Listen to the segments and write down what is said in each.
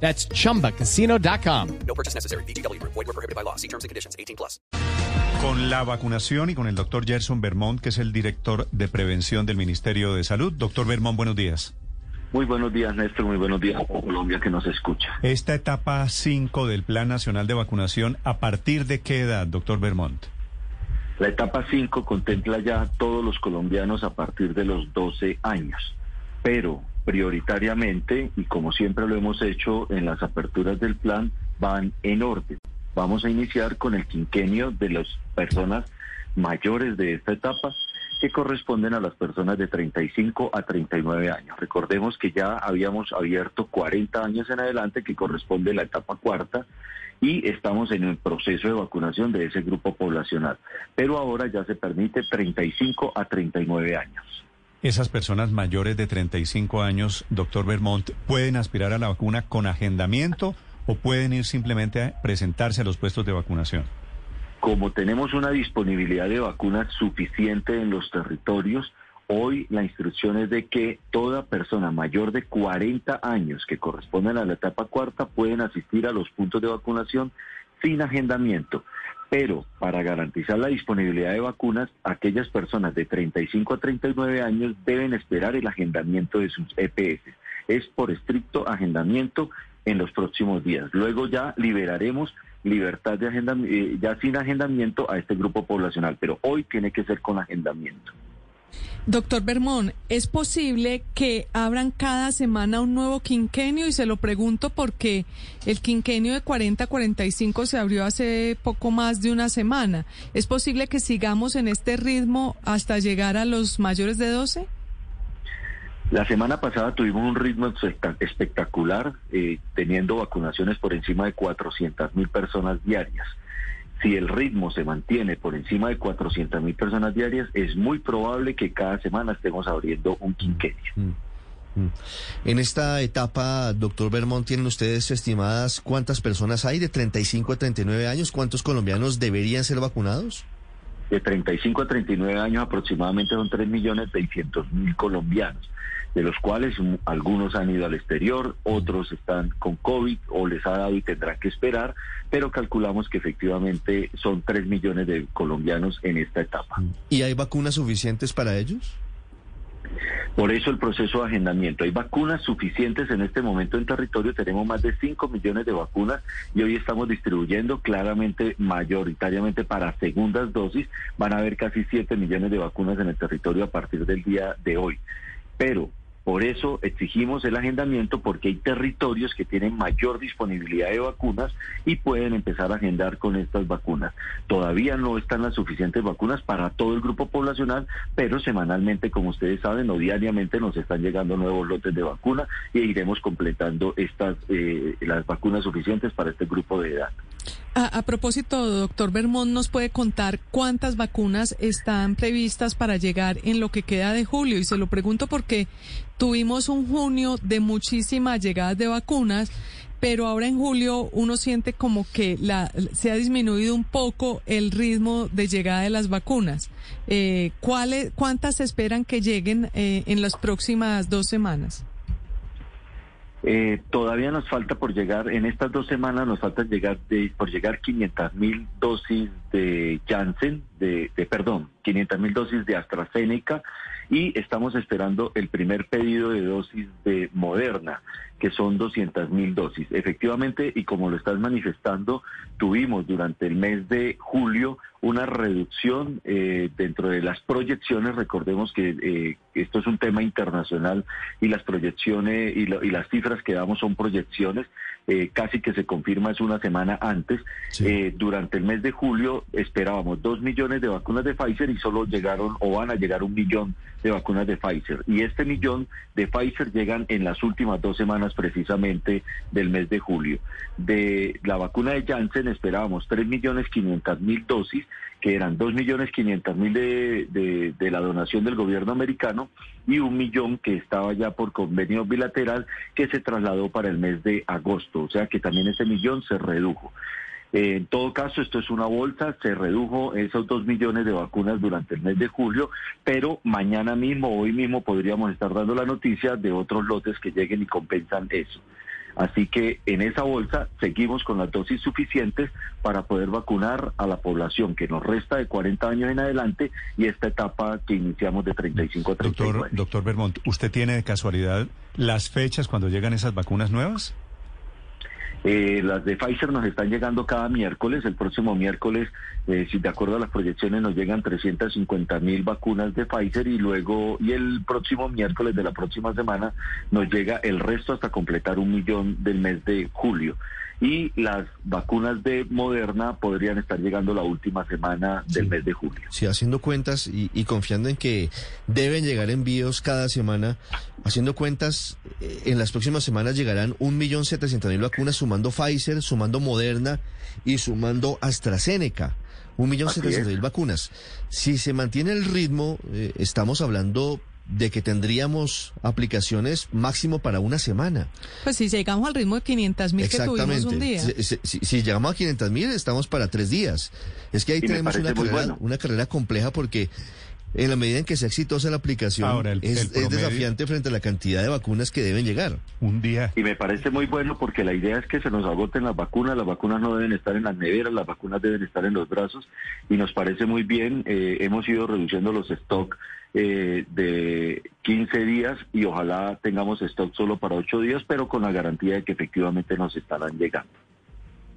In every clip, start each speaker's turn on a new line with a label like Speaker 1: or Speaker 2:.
Speaker 1: That's chumbacasino.com.
Speaker 2: No purchase necessary. BGW. Void were prohibited by law. See terms and conditions. 18 plus.
Speaker 3: Con la vacunación y con el doctor Gerson Vermont, que es el director de prevención del Ministerio de Salud. Doctor Vermont, buenos días.
Speaker 4: Muy buenos días, Néstor. Muy buenos días a Colombia que nos escucha.
Speaker 3: Esta etapa 5 del Plan Nacional de Vacunación, ¿a partir de qué edad, doctor Vermont?
Speaker 4: La etapa 5 contempla ya a todos los colombianos a partir de los 12 años, pero prioritariamente, y como siempre lo hemos hecho en las aperturas del plan, van en orden. Vamos a iniciar con el quinquenio de las personas mayores de esta etapa, que corresponden a las personas de 35 a 39 años. Recordemos que ya habíamos abierto 40 años en adelante, que corresponde a la etapa cuarta, y estamos en el proceso de vacunación de ese grupo poblacional. Pero ahora ya se permite 35 a 39 años.
Speaker 3: Esas personas mayores de 35 años, doctor Vermont, ¿pueden aspirar a la vacuna con agendamiento o pueden ir simplemente a presentarse a los puestos de vacunación?
Speaker 4: Como tenemos una disponibilidad de vacunas suficiente en los territorios, hoy la instrucción es de que toda persona mayor de 40 años que corresponden a la etapa cuarta pueden asistir a los puntos de vacunación sin agendamiento. Pero para garantizar la disponibilidad de vacunas, aquellas personas de 35 a 39 años deben esperar el agendamiento de sus EPS. Es por estricto agendamiento en los próximos días. Luego ya liberaremos libertad de agendamiento, ya sin agendamiento a este grupo poblacional, pero hoy tiene que ser con agendamiento.
Speaker 5: Doctor Bermón, ¿es posible que abran cada semana un nuevo quinquenio? Y se lo pregunto porque el quinquenio de 40-45 se abrió hace poco más de una semana. ¿Es posible que sigamos en este ritmo hasta llegar a los mayores de 12?
Speaker 4: La semana pasada tuvimos un ritmo espectacular, eh, teniendo vacunaciones por encima de 400 mil personas diarias si el ritmo se mantiene por encima de 400 mil personas diarias, es muy probable que cada semana estemos abriendo un quinquenio. Mm,
Speaker 6: mm. En esta etapa, doctor Bermont, ¿tienen ustedes estimadas cuántas personas hay de 35 a 39 años? ¿Cuántos colombianos deberían ser vacunados?
Speaker 4: De 35 a 39 años aproximadamente son 3 millones 600 mil colombianos de los cuales algunos han ido al exterior, otros están con COVID o les ha dado y tendrán que esperar, pero calculamos que efectivamente son 3 millones de colombianos en esta etapa.
Speaker 6: ¿Y hay vacunas suficientes para ellos?
Speaker 4: Por eso el proceso de agendamiento. Hay vacunas suficientes en este momento en territorio. Tenemos más de 5 millones de vacunas y hoy estamos distribuyendo claramente, mayoritariamente para segundas dosis. Van a haber casi 7 millones de vacunas en el territorio a partir del día de hoy. Pero por eso exigimos el agendamiento porque hay territorios que tienen mayor disponibilidad de vacunas y pueden empezar a agendar con estas vacunas. Todavía no están las suficientes vacunas para todo el grupo poblacional, pero semanalmente, como ustedes saben, o diariamente nos están llegando nuevos lotes de vacuna y iremos completando estas eh, las vacunas suficientes para este grupo de edad.
Speaker 5: A, propósito, doctor Bermón, ¿nos puede contar cuántas vacunas están previstas para llegar en lo que queda de julio? Y se lo pregunto porque tuvimos un junio de muchísimas llegadas de vacunas, pero ahora en julio uno siente como que la, se ha disminuido un poco el ritmo de llegada de las vacunas. Eh, ¿cuáles, ¿Cuántas esperan que lleguen eh, en las próximas dos semanas?
Speaker 4: Eh, todavía nos falta por llegar, en estas dos semanas nos falta llegar de, por llegar 500 mil dosis de Janssen, de, de perdón, 500 mil dosis de AstraZeneca y estamos esperando el primer pedido de dosis de Moderna, que son 200 mil dosis. Efectivamente, y como lo estás manifestando, tuvimos durante el mes de julio una reducción eh, dentro de las proyecciones. Recordemos que eh, esto es un tema internacional y las proyecciones y, y las cifras que damos son proyecciones. Eh, casi que se confirma es una semana antes. durante el mes de julio esperábamos dos millones de vacunas de Pfizer y solo llegaron o van a llegar un millón de vacunas de Pfizer. Y este millón de Pfizer llegan en las últimas dos semanas precisamente del mes de julio. De la vacuna de Janssen esperábamos 3 millones 500 mil dosis, que eran 2 millones 500 mil de, de la donación del gobierno americano y un millón que estaba ya por convenio bilateral que se trasladó para el mes de agosto. O sea que también ese millón se redujo. Eh, en todo caso, esto es una bolsa, se redujo esos dos millones de vacunas durante el mes de julio, pero mañana mismo, hoy mismo, podríamos estar dando la noticia de otros lotes que lleguen y compensan eso. Así que en esa bolsa seguimos con las dosis suficientes para poder vacunar a la población que nos resta de 40 años en adelante y esta etapa que iniciamos de 35 a 39.
Speaker 3: Doctor, doctor Bermont, ¿usted tiene de casualidad las fechas cuando llegan esas vacunas nuevas?
Speaker 4: Eh, las de Pfizer nos están llegando cada miércoles. El próximo miércoles, eh, si de acuerdo a las proyecciones, nos llegan 350 mil vacunas de Pfizer y luego, y el próximo miércoles de la próxima semana, nos llega el resto hasta completar un millón del mes de julio. Y las vacunas de Moderna podrían estar llegando la última semana del
Speaker 6: Sí.
Speaker 4: mes de julio.
Speaker 6: Sí, haciendo cuentas y, y confiando en que deben llegar envíos cada semana, haciendo cuentas, eh, en las próximas semanas llegarán 1.700.000 vacunas, sumando Pfizer, sumando Moderna y sumando AstraZeneca. 1.700.000
Speaker 4: es.
Speaker 6: vacunas. Si se mantiene el ritmo, eh, estamos hablando de que tendríamos aplicaciones máximo para una semana.
Speaker 5: Pues si llegamos al ritmo de 500 mil que tuvimos un día.
Speaker 6: Si, si- si- si llegamos a 500 mil, estamos para tres días. Es que ahí
Speaker 4: Y
Speaker 6: tenemos una carrera,
Speaker 4: bueno.
Speaker 6: una carrera compleja porque en la medida en que sea exitosa la aplicación,
Speaker 3: Ahora, el-
Speaker 6: es,
Speaker 3: el
Speaker 6: es
Speaker 3: promedio-
Speaker 6: desafiante frente a la cantidad de vacunas que deben llegar.
Speaker 3: Un día.
Speaker 4: Y me parece muy bueno porque la idea es que se nos agoten las vacunas, las vacunas no deben estar en las neveras, las vacunas deben estar en los brazos y nos parece muy bien, eh, hemos ido reduciendo los stock eh, de 15 días y ojalá tengamos stock solo para 8 días, pero con la garantía de que efectivamente nos estarán llegando.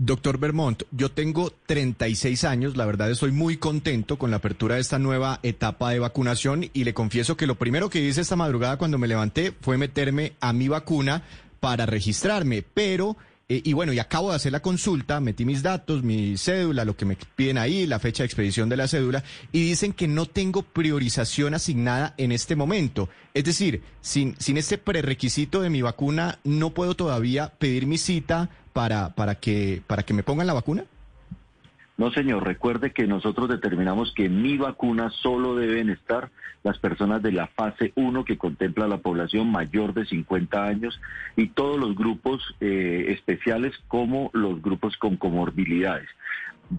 Speaker 7: Doctor Bermont, yo tengo 36 años, la verdad estoy muy contento con la apertura de esta nueva etapa de vacunación y le confieso que lo primero que hice esta madrugada cuando me levanté fue meterme a mi vacuna para registrarme, pero, eh, y bueno, y acabo de hacer la consulta, metí mis datos, mi cédula, lo que me piden ahí, la fecha de expedición de la cédula, y dicen que no tengo priorización asignada en este momento. Es decir, sin, sin este prerequisito de mi vacuna, no puedo todavía pedir mi cita para, para, que, para que me pongan la vacuna.
Speaker 4: No, señor, recuerde que nosotros determinamos que en mi vacuna solo deben estar las personas de la fase 1 que contempla la población mayor de 50 años y todos los grupos eh, especiales como los grupos con comorbilidades.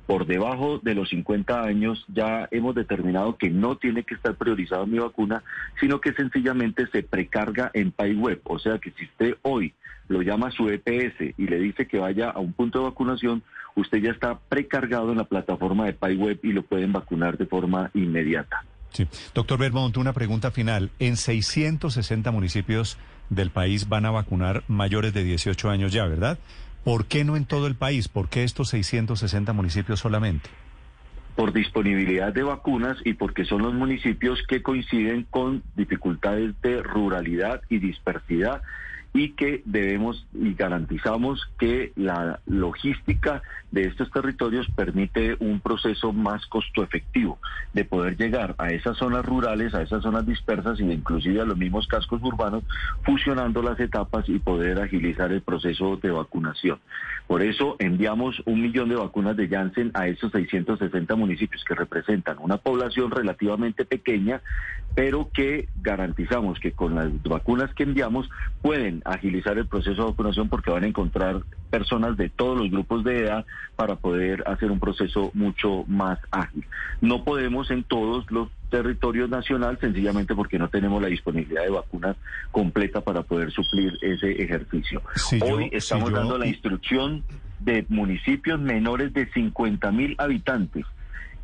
Speaker 4: Por debajo de los 50 años ya hemos determinado que no tiene que estar priorizado mi vacuna, sino que sencillamente se precarga en PayWeb. O sea que si usted hoy lo llama a su EPS y le dice que vaya a un punto de vacunación, usted ya está precargado en la plataforma de PayWeb y lo pueden vacunar de forma inmediata.
Speaker 3: Sí. Doctor Bermont, una pregunta final. En 660 municipios del país van a vacunar mayores de 18 años ya, ¿verdad? ¿Por qué no en todo el país? ¿Por qué estos 660 municipios solamente?
Speaker 4: por disponibilidad de vacunas y porque son los municipios que coinciden con dificultades de ruralidad y dispersidad y que debemos y garantizamos que la logística de estos territorios permite un proceso más costo efectivo de poder llegar a esas zonas rurales, a esas zonas dispersas e inclusive a los mismos cascos urbanos, fusionando las etapas y poder agilizar el proceso de vacunación. Por eso enviamos un millón de vacunas de Janssen a esos 660 municipios que representan una población relativamente pequeña, pero que garantizamos que con las vacunas que enviamos pueden agilizar el proceso de vacunación porque van a encontrar personas de todos los grupos de edad para poder hacer un proceso mucho más ágil. No podemos en todos los territorios nacional sencillamente porque no tenemos la disponibilidad de vacunas completa para poder suplir ese ejercicio.
Speaker 3: Si yo-
Speaker 4: Hoy
Speaker 3: si
Speaker 4: estamos
Speaker 3: yo-
Speaker 4: dando la instrucción de municipios menores de 50 mil habitantes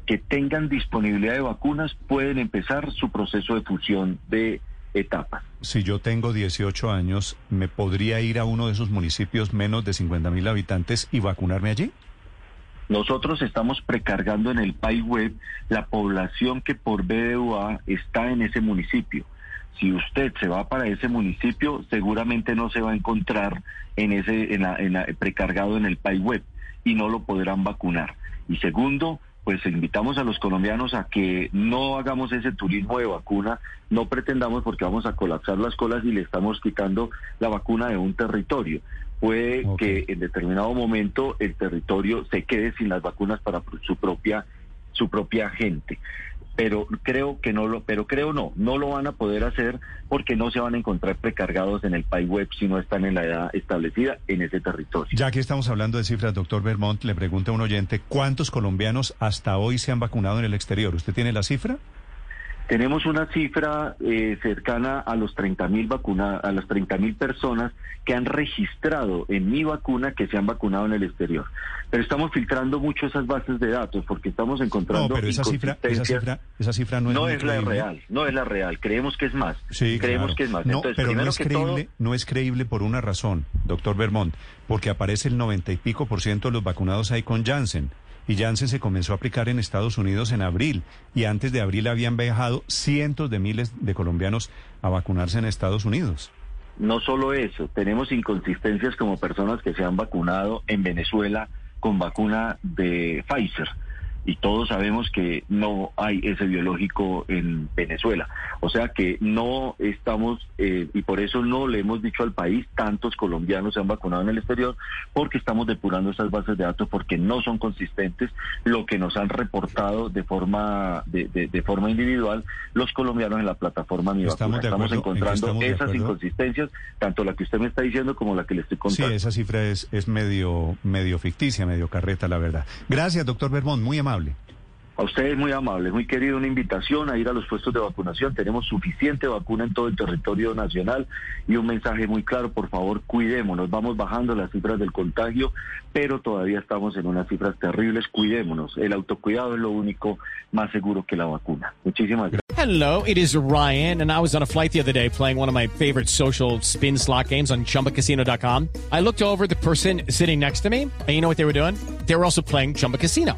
Speaker 4: que tengan disponibilidad de vacunas pueden empezar su proceso de fusión de etapas.
Speaker 3: Si yo tengo 18 años, ¿me podría ir a uno de esos municipios menos de 50 mil habitantes y vacunarme allí?
Speaker 4: Nosotros estamos precargando en el PAI web la población que por BDUA está en ese municipio. Si usted se va para ese municipio, seguramente no se va a encontrar en ese en la- en la- precargado en el PAI web y no lo podrán vacunar. Y segundo, pues invitamos a los colombianos a que no hagamos ese turismo de vacuna, no pretendamos porque vamos a colapsar las colas y le estamos quitando la vacuna de un territorio. Puede que en determinado momento el territorio se quede sin las vacunas para su propia su propia gente. Pero creo que no lo, pero creo no, no lo van a poder hacer porque no se van a encontrar precargados en el PAI web si no están en la edad establecida en ese territorio.
Speaker 3: Ya que estamos hablando de cifras, doctor Vermont, le pregunta a un oyente, ¿cuántos colombianos hasta hoy se han vacunado en el exterior? ¿Usted tiene la cifra?
Speaker 4: Tenemos una cifra eh, cercana a los 30 mil vacuna, a las 30 mil personas que han registrado en mi vacuna que se han vacunado en el exterior. Pero estamos filtrando mucho esas bases de datos porque estamos encontrando
Speaker 3: No, pero esa cifra, esa cifra, esa cifra no es,
Speaker 4: no
Speaker 3: muy
Speaker 4: es la real, no es la real. Creemos que es más.
Speaker 3: Sí,
Speaker 4: Creemos
Speaker 3: claro.
Speaker 4: que es más.
Speaker 3: No,
Speaker 4: Entonces,
Speaker 3: pero no es
Speaker 4: todo,
Speaker 3: creíble, no es creíble por una razón, doctor Vermont, porque aparece el noventa y pico por ciento de los vacunados ahí con Janssen. Y Janssen se comenzó a aplicar en Estados Unidos en abril. Y antes de abril habían viajado cientos de miles de colombianos a vacunarse en Estados Unidos.
Speaker 4: No solo eso, tenemos inconsistencias como personas que se han vacunado en Venezuela con vacuna de Pfizer. Y todos sabemos que no hay ese biológico en Venezuela. O sea que no estamos, eh, y por eso no le hemos dicho al país, tantos colombianos se han vacunado en el exterior, porque estamos depurando esas bases de datos porque no son consistentes lo que nos han reportado de forma, de, de- de forma individual los colombianos en la plataforma Mi
Speaker 3: Estamos
Speaker 4: Estamos
Speaker 3: en
Speaker 4: encontrando
Speaker 3: estamos
Speaker 4: esas inconsistencias, tanto la que usted me está diciendo como la que le estoy
Speaker 3: Sí,
Speaker 4: contando.
Speaker 3: esa cifra es, es medio, medio ficticia, medio carreta, la verdad. Gracias, doctor Vermont, muy amable.
Speaker 4: A ustedes muy amables, muy querido, una invitación a ir a los puestos de vacunación. Tenemos suficiente vacuna en todo el territorio nacional y un mensaje muy claro, por favor, cuidémonos. Vamos bajando las cifras del contagio, pero todavía estamos en unas cifras terribles. Cuidémonos. El autocuidado es lo único más seguro que la vacuna. Muchísimas gracias.
Speaker 1: Hello, it is Ryan, and I was on a flight the other day playing one of my favorite social spin slot games on chumbacasino.com. I looked over at the person sitting next to me, and you know what they were doing? They were also playing Chumba Casino.